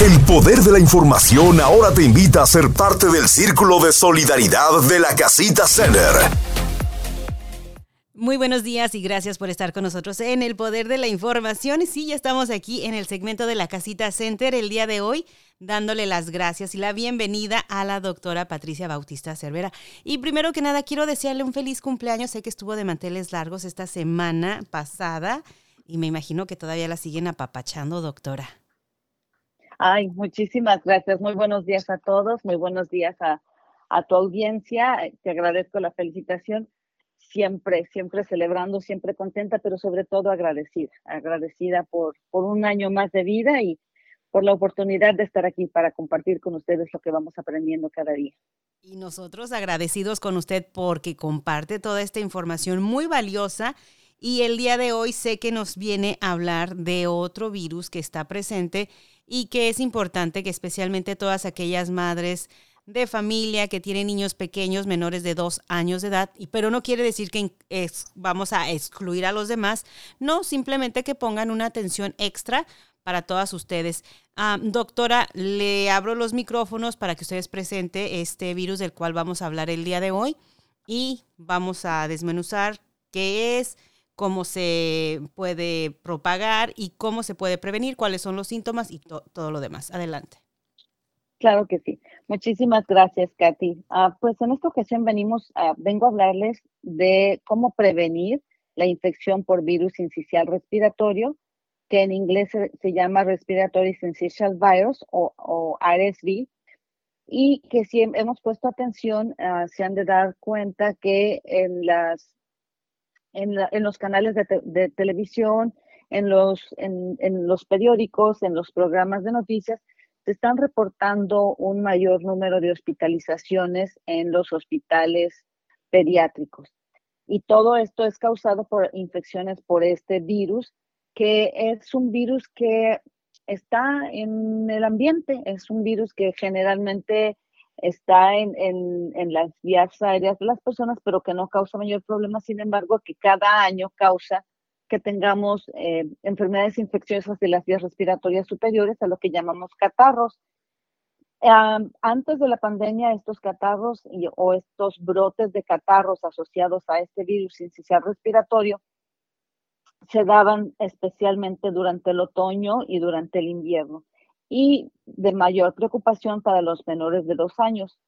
El poder de la información ahora te invita a ser parte del círculo de solidaridad de la Casita Center. Muy buenos días y gracias por estar con nosotros en el Poder de la Información. Sí, ya estamos aquí en el segmento de la Casita Center el día de hoy, dándole las gracias y la bienvenida a la doctora Patricia Bautista Cervera. Y primero que nada, quiero desearle un feliz cumpleaños. Sé que estuvo de manteles largos esta semana pasada y me imagino que todavía la siguen apapachando, doctora. Ay, muchísimas gracias. Muy buenos días a todos. Muy buenos días a, tu audiencia. Te agradezco la felicitación. Siempre, siempre celebrando, siempre contenta, pero sobre todo agradecida. Agradecida por, por un año más de vida y por la oportunidad de estar aquí para compartir con ustedes lo que vamos aprendiendo cada día. Y nosotros agradecidos con usted porque comparte toda esta información muy valiosa y el día de hoy sé que nos viene a hablar de otro virus que está presente y que es importante que especialmente todas aquellas madres de familia que tienen niños pequeños menores de dos años de edad, pero no quiere decir que vamos a excluir a los demás, no, simplemente que pongan una atención extra para todas ustedes. Ah, doctora, le abro los micrófonos para que ustedes presente este virus del cual vamos a hablar el día de hoy y vamos a desmenuzar qué es, cómo se puede propagar y cómo se puede prevenir, cuáles son los síntomas y todo lo demás. Adelante. Claro que sí. Muchísimas gracias, Katy. Ah, pues en esta ocasión venimos, vengo a hablarles de cómo prevenir la infección por virus incisional respiratorio, que en inglés se, llama Respiratory Syncytial Virus o, RSV, y que si hemos puesto atención, ah, se han de dar cuenta que en las en, los canales de, televisión, en los, en, los periódicos, en los programas de noticias, se están reportando un mayor número de hospitalizaciones en los hospitales pediátricos. Y todo esto es causado por infecciones por este virus, que es un virus que está en el ambiente, es un virus que generalmente está en, en, las vías aéreas de las personas, pero que no causa mayor problema, sin embargo, que cada año causa que tengamos eh, enfermedades infecciosas de las vías respiratorias superiores, a lo que llamamos catarros. antes de la pandemia, estos catarros o estos brotes de catarros asociados a este virus incisional respiratorio se daban especialmente durante el otoño y durante el invierno y de mayor preocupación para los menores de dos años.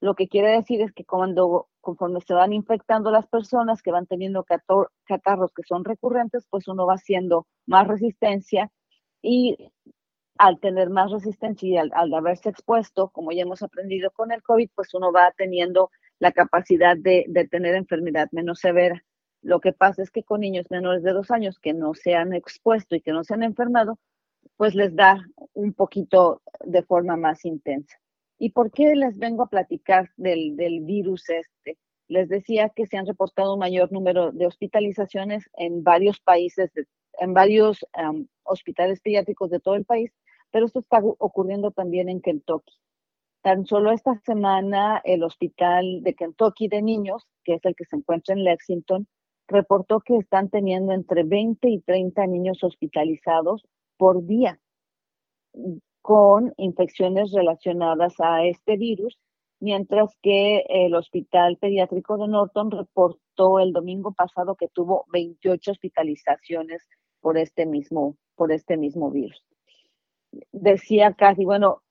Lo que quiere decir es que cuando, conforme se van infectando las personas que van teniendo catarros que son recurrentes, pues uno va haciendo más resistencia y al tener más resistencia y al, haberse expuesto, como ya hemos aprendido con el COVID, pues uno va teniendo la capacidad de, de tener enfermedad menos severa. Lo que pasa es que con niños menores de dos años que no se han expuesto y que no se han enfermado, pues les da un poquito de forma más intensa. ¿Y por qué les vengo a platicar del, virus este? Les decía que se han reportado un mayor número de hospitalizaciones en varios países, en varios hospitales pediátricos de todo el país, pero esto está ocurriendo también en Kentucky. Tan solo esta semana el hospital de Kentucky de niños, que es el que se encuentra en Lexington, reportó que están teniendo entre 20 y 30 niños hospitalizados por día con infecciones relacionadas a este virus, mientras que el Hospital Pediátrico de Norton reportó el domingo pasado que tuvo 28 hospitalizaciones por este mismo, por este mismo virus. Decía casi, bueno,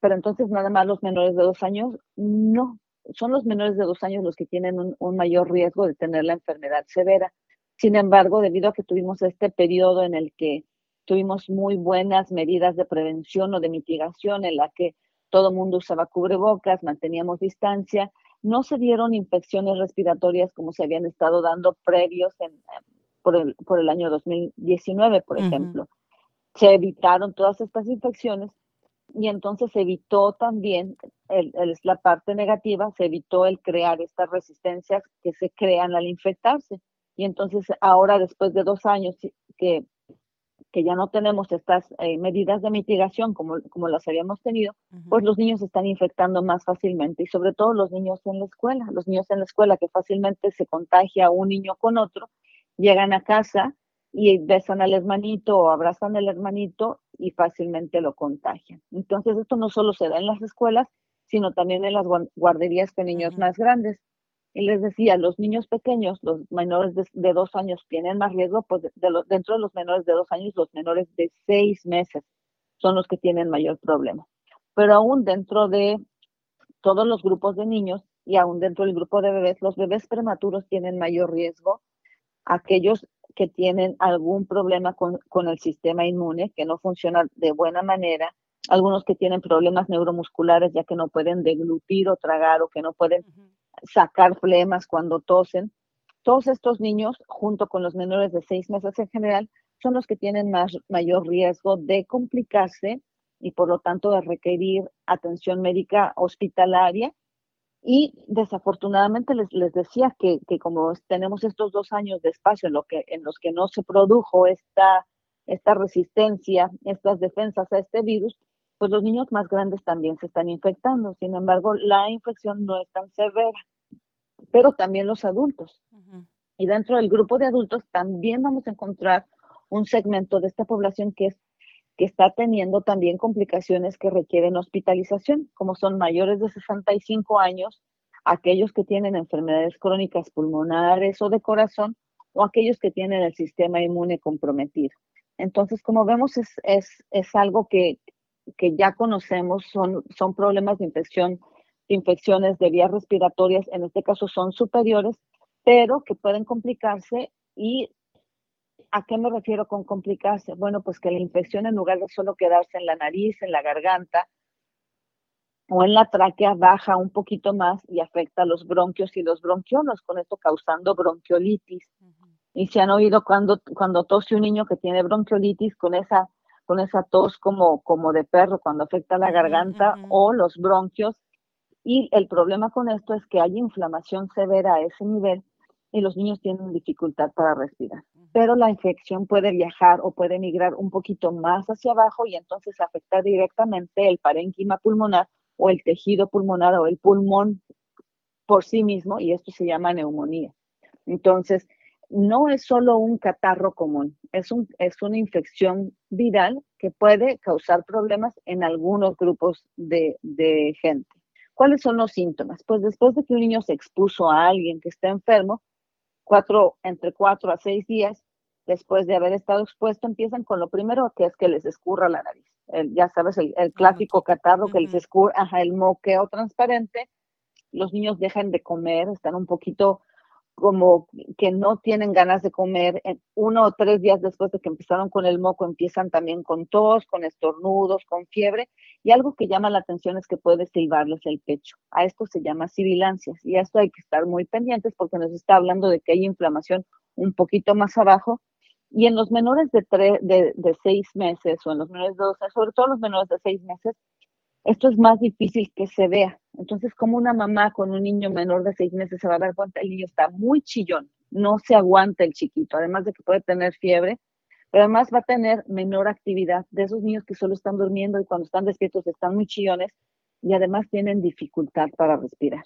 pero entonces nada más los menores de dos años, no, son los menores de dos años los que tienen un, un mayor riesgo de tener la enfermedad severa. Sin embargo, debido a que tuvimos este periodo en el que tuvimos muy buenas medidas de prevención o de mitigación en la que todo el mundo usaba cubrebocas, manteníamos distancia, no se dieron infecciones respiratorias como se habían estado dando previos en, por, el, por el año 2019, por ejemplo. Se evitaron todas estas infecciones y entonces se evitó también, la parte negativa, se evitó el crear estas resistencias que se crean al infectarse. Y entonces ahora, después de dos años que que ya no tenemos estas eh, medidas de mitigación como, como las habíamos tenido, pues los niños se están infectando más fácilmente y sobre todo los niños en la escuela, los niños en la escuela que fácilmente se contagia un niño con otro, llegan a casa y besan al hermanito o abrazan al hermanito y fácilmente lo contagian. Entonces, esto no solo se da en las escuelas, sino también en las guarderías con niños más grandes. Y les decía, los niños pequeños, los menores de, dos años tienen más riesgo, pues dentro de los menores de dos años, los menores de seis meses son los que tienen mayor problema. Pero aún dentro de todos los grupos de niños y aún dentro del grupo de bebés, los bebés prematuros tienen mayor riesgo. Aquellos que tienen algún problema con, con el sistema inmune, que no funciona de buena manera, algunos que tienen problemas neuromusculares ya que no pueden deglutir o tragar o que no pueden sacar flemas cuando tosen. Todos estos niños, junto con los menores de seis meses en general, son los que tienen más, mayor riesgo de complicarse y por lo tanto de requerir atención médica hospitalaria. Y desafortunadamente les, les decía que, que, como tenemos estos dos años de espacio en, lo que, en los que no se produjo esta, esta resistencia, estas defensas a este virus, pues los niños más grandes también se están infectando. Sin embargo, la infección no es tan severa, pero también los adultos. Y dentro del grupo de adultos también vamos a encontrar un segmento de esta población que es que está teniendo también complicaciones que requieren hospitalización, como son mayores de 65 años, aquellos que tienen enfermedades crónicas pulmonares o de corazón, o aquellos que tienen el sistema inmune comprometido. Entonces, como vemos, es, es, es algo que, que ya conocemos son, son problemas de infección, infecciones de vías respiratorias, en este caso son superiores, pero que pueden complicarse y ¿A qué me refiero con complicarse? Bueno, pues que la infección en lugar de solo quedarse en la nariz, en la garganta o en la tráquea, baja un poquito más y afecta a los bronquios y los bronquiolos, con esto causando bronquiolitis. Y se han oído cuando, cuando tose un niño que tiene bronquiolitis con esa con esa tos como, como de perro cuando afecta la garganta o los bronquios. Y el problema con esto es que hay inflamación severa a ese nivel y los niños tienen dificultad para respirar. Pero la infección puede viajar o puede migrar un poquito más hacia abajo y entonces afectar directamente el parénquima pulmonar o el tejido pulmonar o el pulmón por sí mismo y esto se llama neumonía. Entonces, no es solo un catarro común, es, un, es una infección viral que puede causar problemas en algunos grupos de, de gente. ¿Cuáles son los síntomas? Pues después de que un niño se expuso a alguien que está enfermo, cuatro, entre cuatro a seis días después de haber estado expuesto, empiezan con lo primero que es que les escurra la nariz. ya sabes, el, clásico catarro que les escurra, ajá, el moqueo transparente. Los niños dejan de comer, están un poquito como que no tienen ganas de comer, uno o tres días después de que empezaron con el moco, empiezan también con tos, con estornudos, con fiebre, y algo que llama la atención es que puede silbarles el pecho. A esto se llama sibilancias, y a esto hay que estar muy pendientes porque nos está hablando de que hay inflamación un poquito más abajo, y en los menores de, de, de seis meses o en los menores de dos, sobre todo los menores de seis meses, esto es más difícil que se vea. Entonces, como una mamá con un niño menor de seis meses se va a dar cuenta, el niño está muy chillón, no se aguanta el chiquito, además de que puede tener fiebre, pero además va a tener menor actividad de esos niños que solo están durmiendo y cuando están despiertos están muy chillones y además tienen dificultad para respirar.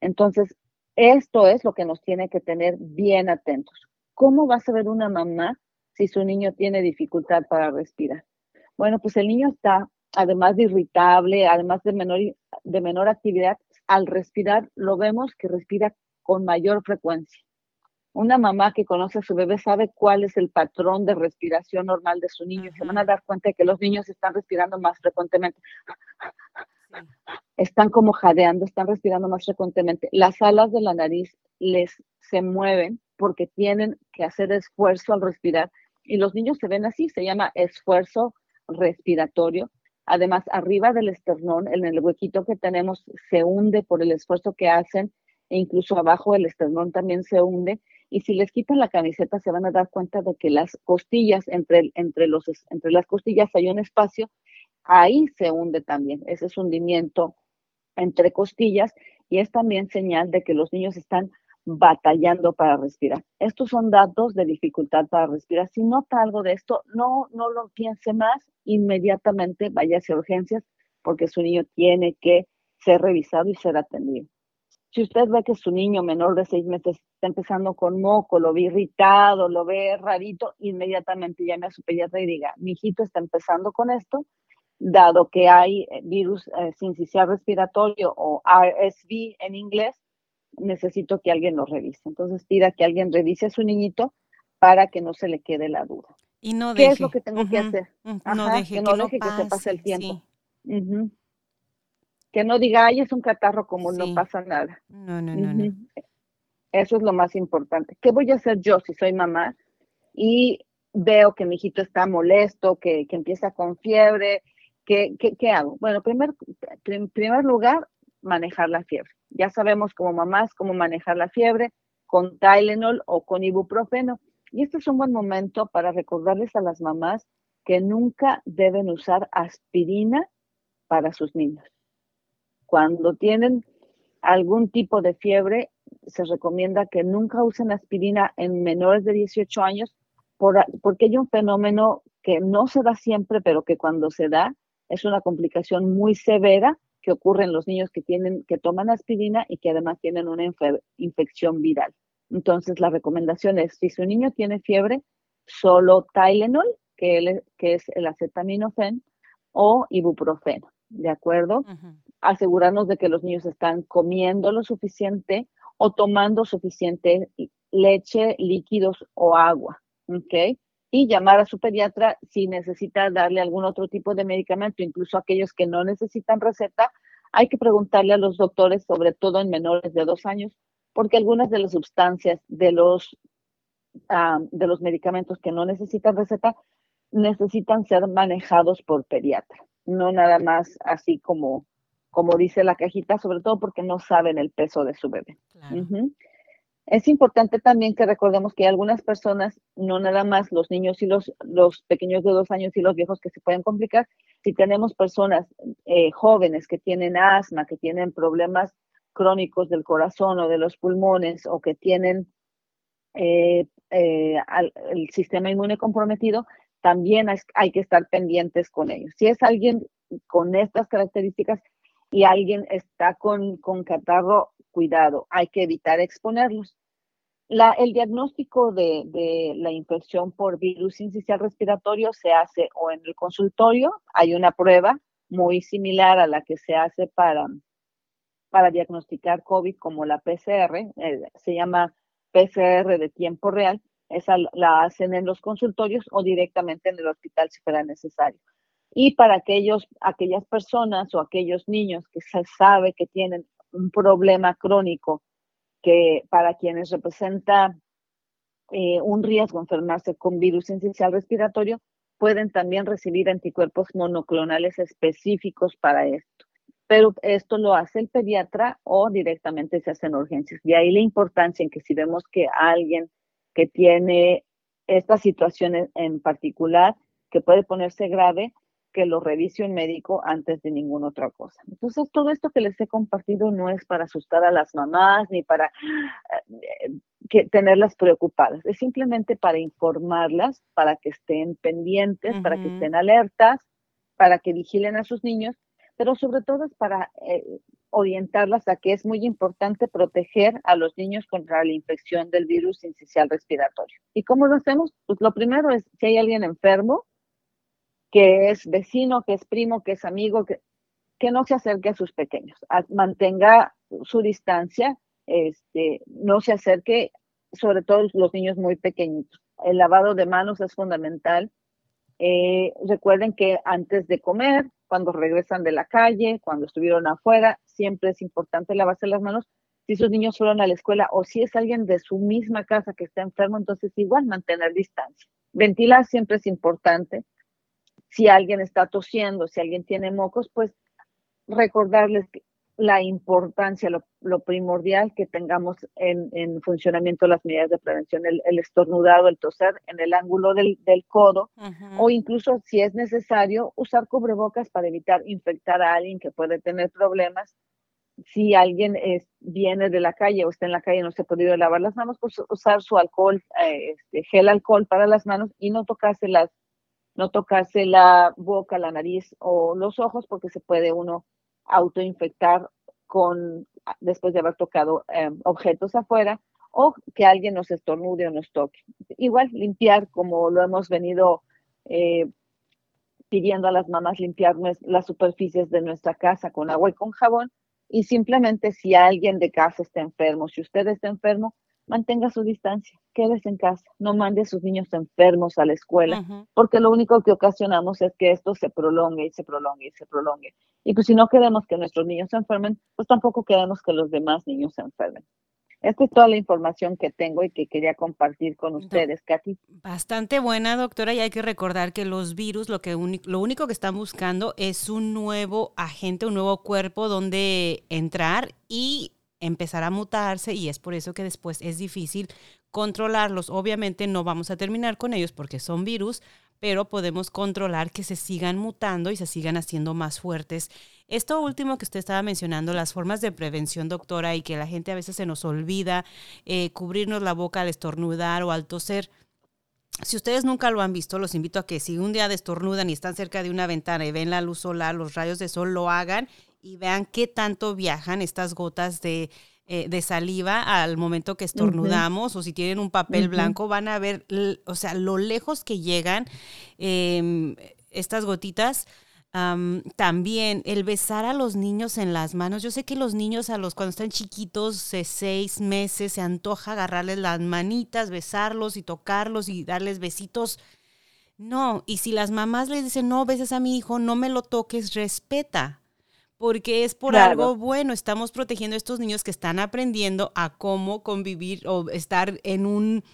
Entonces, esto es lo que nos tiene que tener bien atentos. ¿Cómo va a saber una mamá si su niño tiene dificultad para respirar? Bueno, pues el niño está además de irritable, además de menor, de menor actividad, al respirar lo vemos que respira con mayor frecuencia. Una mamá que conoce a su bebé sabe cuál es el patrón de respiración normal de su niño. Se van a dar cuenta de que los niños están respirando más frecuentemente. Están como jadeando, están respirando más frecuentemente. Las alas de la nariz les se mueven porque tienen que hacer esfuerzo al respirar. Y los niños se ven así, se llama esfuerzo respiratorio Además, arriba del esternón, en el huequito que tenemos, se hunde por el esfuerzo que hacen e incluso abajo del esternón también se hunde. Y si les quitan la camiseta, se van a dar cuenta de que las costillas, entre, entre, los, entre las costillas hay un espacio, ahí se hunde también. Ese es hundimiento entre costillas y es también señal de que los niños están batallando para respirar. Estos son datos de dificultad para respirar. Si nota algo de esto, no, no lo piense más, inmediatamente vaya hacia urgencias porque su niño tiene que ser revisado y ser atendido. Si usted ve que su niño menor de seis meses está empezando con moco, lo ve irritado, lo ve rarito, inmediatamente llame a su pediatra y diga, mi hijito está empezando con esto, dado que hay eh, virus eh, sincicial respiratorio o RSV en inglés, necesito que alguien lo revise. Entonces pida que alguien revise a su niñito para que no se le quede la duda. Y no ¿Qué es lo que tengo que hacer? no deje, que, no deje que, se pase el tiempo. Que no diga, ay, es un catarro como no pasa nada. No, no, no, no. Eso es lo más importante. ¿Qué voy a hacer yo si soy mamá y veo que mi hijito está molesto, que, que empieza con fiebre? ¿Qué, qué, qué hago? Bueno, primer, en primer lugar, manejar la fiebre. Ya sabemos como mamás cómo manejar la fiebre con Tylenol o con ibuprofeno. Y este es un buen momento para recordarles a las mamás que nunca deben usar aspirina para sus niños. Cuando tienen algún tipo de fiebre, se recomienda que nunca usen aspirina en menores de 18 años porque hay un fenómeno que no se da siempre, pero que cuando se da es una complicación muy severa que ocurre en los niños que tienen que toman aspirina y que además tienen una infección viral. Entonces, la recomendación es, si su niño tiene fiebre, solo Tylenol, que, que es el acetaminofén, o ibuprofeno, ¿de acuerdo? Asegurarnos de que los niños están comiendo lo suficiente o tomando suficiente leche, líquidos o agua, ¿ok? Y llamar a su pediatra si necesita darle algún otro tipo de medicamento, incluso aquellos que no necesitan receta. Hay que preguntarle a los doctores, sobre todo en menores de dos años, porque algunas de las sustancias de los, ah, de los medicamentos que no necesitan receta necesitan ser manejados por pediatra, no nada más así como, como dice la cajita, sobre todo porque no saben el peso de su bebé. Es importante también que recordemos que hay algunas personas, no nada más los niños y los, los pequeños de dos años y los viejos que se pueden complicar, si tenemos personas eh, jóvenes que tienen asma, que tienen problemas crónicos del corazón o de los pulmones o que tienen eh, eh, el sistema inmune comprometido, también hay, que estar pendientes con ellos. Si es alguien con estas características y alguien está con, con catarro, cuidado, hay que evitar exponerlos. La, el diagnóstico de, de, la infección por virus incisional respiratorio se hace o en el consultorio, hay una prueba muy similar a la que se hace para para diagnosticar COVID como la PCR, eh, se llama PCR de tiempo real, esa la hacen en los consultorios o directamente en el hospital si fuera necesario. Y para aquellos, aquellas personas o aquellos niños que se sabe que tienen un problema crónico que para quienes representa eh, un riesgo enfermarse con virus esencial respiratorio, pueden también recibir anticuerpos monoclonales específicos para esto pero esto lo hace el pediatra o directamente se hacen urgencias. Y ahí la importancia en que si vemos que alguien que tiene esta situación en particular, que puede ponerse grave, que lo revise un médico antes de ninguna otra cosa. Entonces, todo esto que les he compartido no es para asustar a las mamás ni para eh, que, tenerlas preocupadas, es simplemente para informarlas, para que estén pendientes, para que estén alertas, para que vigilen a sus niños pero sobre todo es para eh, orientarlas a que es muy importante proteger a los niños contra la infección del virus incisional respiratorio. ¿Y cómo lo hacemos? Pues lo primero es si hay alguien enfermo, que es vecino, que es primo, que es amigo, que, no se acerque a sus pequeños, mantenga su distancia, este, no se acerque, sobre todo los niños muy pequeñitos. El lavado de manos es fundamental. Eh, recuerden que antes de comer, cuando regresan de la calle, cuando estuvieron afuera, siempre es importante lavarse las manos. Si sus niños fueron a la escuela o si es alguien de su misma casa que está enfermo, entonces igual mantener distancia. Ventilar siempre es importante. Si alguien está tosiendo, si alguien tiene mocos, pues recordarles la importancia, lo, primordial que tengamos en, funcionamiento las medidas de prevención, el, estornudado, el toser en el ángulo del, codo, o incluso si es necesario, usar cubrebocas para evitar infectar a alguien que puede tener problemas. Si alguien viene de la calle o está en la calle y no se ha podido lavar las manos, pues usar su alcohol, eh, este, gel alcohol para las manos y no tocarse las, no tocarse la boca, la nariz o los ojos, porque se puede uno autoinfectar con, después de haber tocado em, objetos afuera o que alguien nos estornude o nos toque. Igual limpiar, como lo hemos venido eh, pidiendo a las mamás, limpiar las superficies de nuestra casa con agua y con jabón. Y simplemente si alguien de casa está enfermo, si usted está enfermo, mantenga su distancia, quédese en casa, no mande a sus niños enfermos a la escuela, porque lo único que ocasionamos es que esto se prolongue y se prolongue y se prolongue. Y pues si no queremos que nuestros niños se enfermen, pues tampoco queremos que los demás niños se enfermen. Esta es toda la información que tengo y que quería compartir con ustedes, Katy. Bastante buena, doctora, y hay que recordar que los virus lo, que lo único que están buscando es un nuevo agente, un nuevo cuerpo donde entrar y empezar a mutarse y es por eso que después es difícil controlarlos. Obviamente no vamos a terminar con ellos porque son virus, pero podemos controlar que se sigan mutando y se sigan haciendo más fuertes. Esto último que usted estaba mencionando, las formas de prevención, doctora, y que la gente a veces se nos olvida, eh, cubrirnos la boca al estornudar o al toser. Si ustedes nunca lo han visto, los invito a que si un día destornudan y están cerca de una ventana y ven la luz solar, los rayos de sol, lo hagan y vean qué tanto viajan estas gotas de, eh, de saliva al momento que estornudamos o si tienen un papel blanco van a ver, o sea, lo lejos que llegan em, estas gotitas. también el besar a los niños en las manos. Yo sé que los niños a los cuando están chiquitos, de seis meses, se antoja agarrarles las manitas, besarlos y tocarlos y darles besitos. No, y si las mamás les dicen, no beses a mi hijo, no me lo toques, respeta porque es por algo bueno. Estamos protegiendo a estos niños que están aprendiendo a cómo convivir o estar en un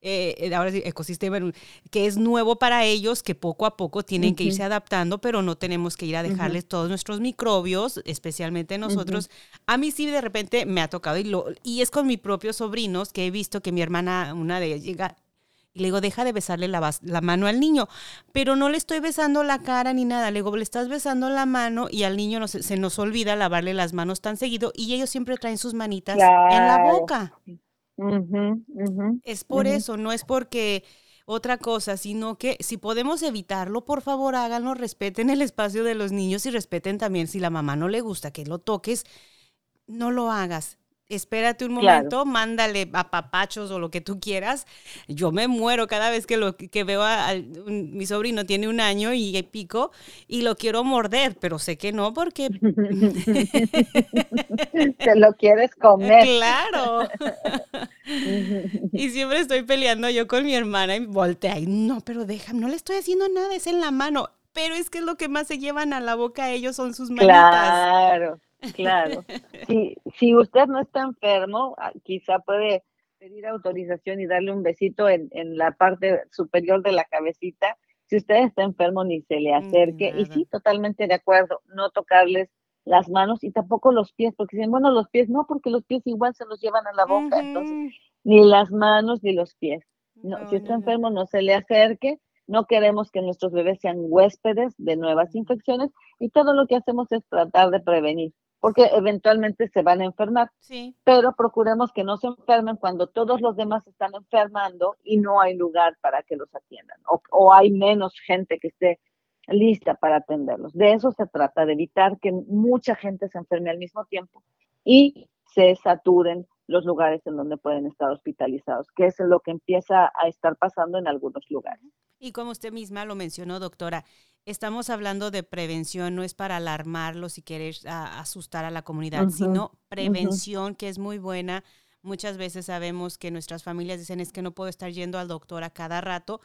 eh, ahora sí, ecosistema que es nuevo para ellos, que poco a poco tienen que irse adaptando, pero no tenemos que ir a dejarles todos nuestros microbios, especialmente nosotros. A mí sí de repente me ha tocado y, lo, y es con mis propios sobrinos que he visto que mi hermana, una de ellas llega y le digo, deja de besarle la, la, mano al niño. Pero no le estoy besando la cara ni nada. Le digo, le estás besando la mano y al niño se nos olvida lavarle las manos tan seguido y ellos siempre traen sus manitas en la boca. es por eso, no es porque otra cosa, sino que si podemos evitarlo, por favor háganlo, respeten el espacio de los niños y respeten también si la mamá no le gusta que lo toques, no lo hagas espérate un momento, mándale a papachos o lo que tú quieras. Yo me muero cada vez que lo que veo a, mi sobrino tiene un año y pico y lo quiero morder, pero sé que no porque te lo quieres comer. Claro. y siempre estoy peleando yo con mi hermana y voltea y no, pero deja, no le estoy haciendo nada, es en la mano. Pero es que lo que más se llevan a la boca ellos son sus manitas. Claro. Claro. Si, si usted no está enfermo, ah, quizá puede pedir autorización y darle un besito en, en la parte superior de la cabecita. Si usted está enfermo, ni se le acerque. y sí, totalmente de acuerdo, no tocarles las manos y tampoco los pies, porque dicen, bueno, los pies no, porque los pies igual se los llevan a la boca, entonces, ni las manos ni los pies. No, si está enfermo, no se le acerque. No queremos que nuestros bebés sean huéspedes de nuevas infecciones y todo lo que hacemos es tratar de prevenir porque eventualmente se van a enfermar. Sí. Pero procuremos que no se enfermen cuando todos los demás están enfermando y no hay lugar para que los atiendan o, o hay menos gente que esté lista para atenderlos. De eso se trata, de evitar que mucha gente se enferme al mismo tiempo y se saturen los lugares en donde pueden estar hospitalizados, que es lo que empieza a estar pasando en algunos lugares. Y como usted misma lo mencionó, doctora, estamos hablando de prevención, no es para alarmarlos y querer asustar a la comunidad, sino prevención que es muy buena. Muchas veces sabemos que nuestras familias dicen es que no puedo estar yendo al doctor a cada rato,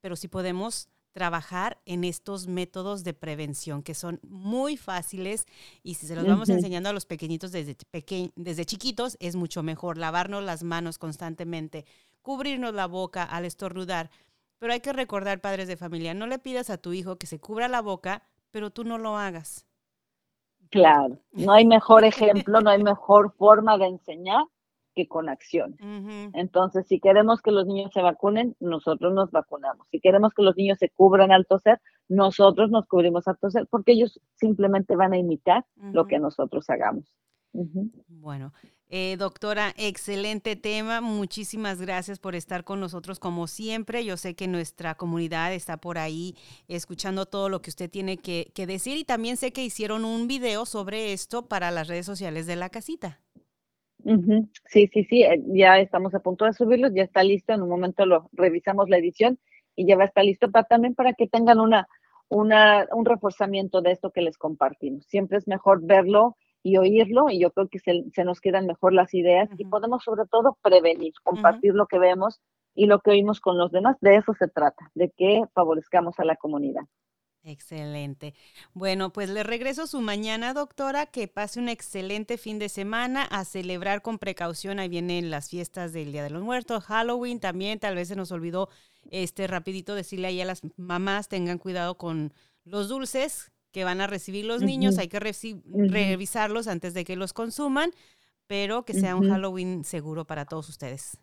pero sí podemos trabajar en estos métodos de prevención que son muy fáciles y si se los vamos enseñando a los pequeñitos desde, desde chiquitos es mucho mejor lavarnos las manos constantemente, cubrirnos la boca al estornudar. Pero hay que recordar, padres de familia, no le pidas a tu hijo que se cubra la boca, pero tú no lo hagas. Claro, no hay mejor ejemplo, no hay mejor forma de enseñar que con acción. Entonces, si queremos que los niños se vacunen, nosotros nos vacunamos. Si queremos que los niños se cubran al toser, nosotros nos cubrimos al toser, porque ellos simplemente van a imitar lo que nosotros hagamos. Bueno, Eh, doctora, excelente tema. Muchísimas gracias por estar con nosotros como siempre. Yo sé que nuestra comunidad está por ahí escuchando todo lo que usted tiene que, decir y también sé que hicieron un video sobre esto para las redes sociales de la casita. Sí, sí, sí, eh, ya estamos a punto de subirlo, ya está listo. En un momento lo revisamos la edición y ya va a estar listo para, también para que tengan una, una, un reforzamiento de esto que les compartimos. Siempre es mejor verlo y oírlo y yo creo que se, se nos quedan mejor las ideas y podemos sobre todo prevenir, compartir lo que vemos y lo que oímos con los demás. De eso se trata, de que favorezcamos a la comunidad. Excelente. Bueno, pues le regreso su mañana, doctora. Que pase un excelente fin de semana a celebrar con precaución. Ahí vienen las fiestas del Día de los Muertos, Halloween también. Tal vez se nos olvidó este rapidito decirle ahí a las mamás tengan cuidado con los dulces que van a recibir los niños, hay que revisarlos antes de que los consuman, pero que sea un Halloween seguro para todos ustedes.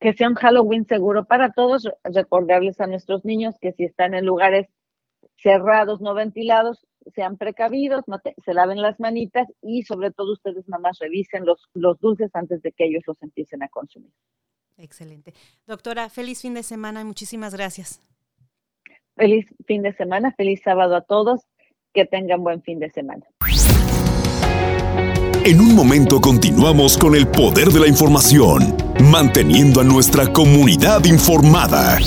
Que sea un Halloween seguro para todos, recordarles a nuestros niños que si están en lugares cerrados, no ventilados, sean precavidos, se laven las manitas y sobre todo ustedes mamás revisen los, los dulces antes de que ellos los empiecen a consumir. Excelente. Doctora, feliz fin de semana y muchísimas gracias. Feliz fin de semana, feliz sábado a todos, que tengan buen fin de semana. En un momento continuamos con el poder de la información, manteniendo a nuestra comunidad informada.